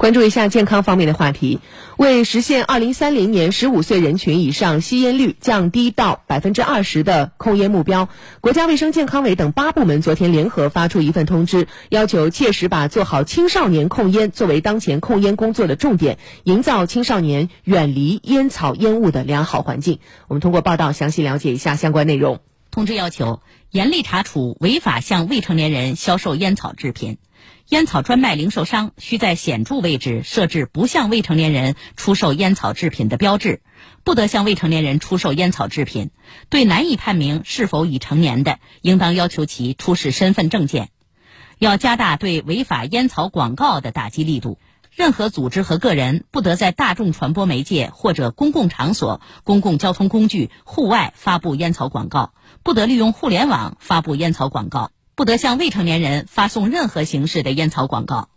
关注一下健康方面的话题，为实现二零三零年十五岁人群以上吸烟率降低到百分之二十的控烟目标，国家卫生健康委等八部门昨天联合发出一份通知，要求切实把做好青少年控烟作为当前控烟工作的重点，营造青少年远离烟草烟雾的良好环境。我们通过报道详细了解一下相关内容。通知要求严厉查处违法向未成年人销售烟草制品。烟草专卖零售商需在显著位置设置不向未成年人出售烟草制品的标志，不得向未成年人出售烟草制品。对难以判明是否已成年的，应当要求其出示身份证件。要加大对违法烟草广告的打击力度。任何组织和个人不得在大众传播媒介或者公共场所、公共交通工具、户外发布烟草广告，不得利用互联网发布烟草广告。不得向未成年人发送任何形式的烟草广告。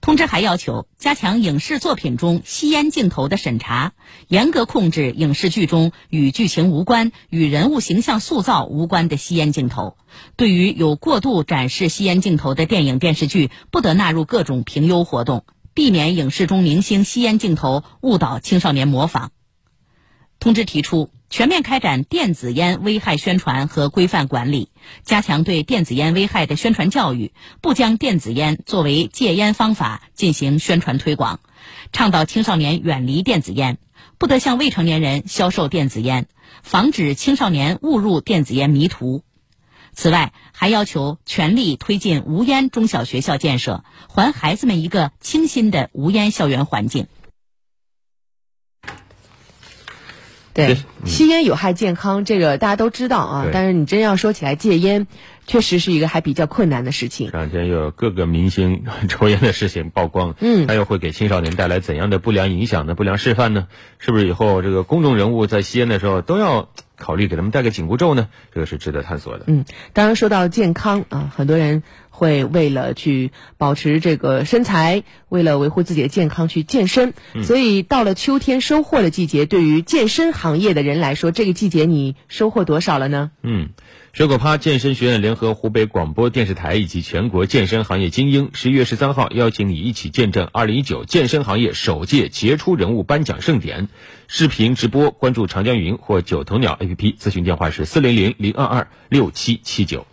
通知还要求加强影视作品中吸烟镜头的审查，严格控制影视剧中与剧情无关、与人物形象塑造无关的吸烟镜头。对于有过度展示吸烟镜头的电影电视剧，不得纳入各种评优活动，避免影视中明星吸烟镜头误导青少年模仿。通知提出。全面开展电子烟危害宣传和规范管理，加强对电子烟危害的宣传教育，不将电子烟作为戒烟方法进行宣传推广，倡导青少年远离电子烟，不得向未成年人销售电子烟，防止青少年误入电子烟迷途。此外，还要求全力推进无烟中小学校建设，还孩子们一个清新的无烟校园环境。对，吸烟有害健康，这个大家都知道啊。但是你真要说起来戒烟，确实是一个还比较困难的事情。这两天又有各个明星抽烟的事情曝光，嗯，他又会给青少年带来怎样的不良影响呢？不良示范呢？是不是以后这个公众人物在吸烟的时候都要考虑给他们戴个紧箍咒呢？这个是值得探索的。嗯，当然说到健康啊，很多人。会为了去保持这个身材，为了维护自己的健康去健身，所以到了秋天收获的季节，对于健身行业的人来说，这个季节你收获多少了呢？嗯，水果趴健身学院联合湖北广播电视台以及全国健身行业精英，十一月十三号邀请你一起见证二零一九健身行业首届杰出人物颁奖盛典，视频直播关注长江云或九头鸟 APP，咨询电话是四零零零二二六七七九。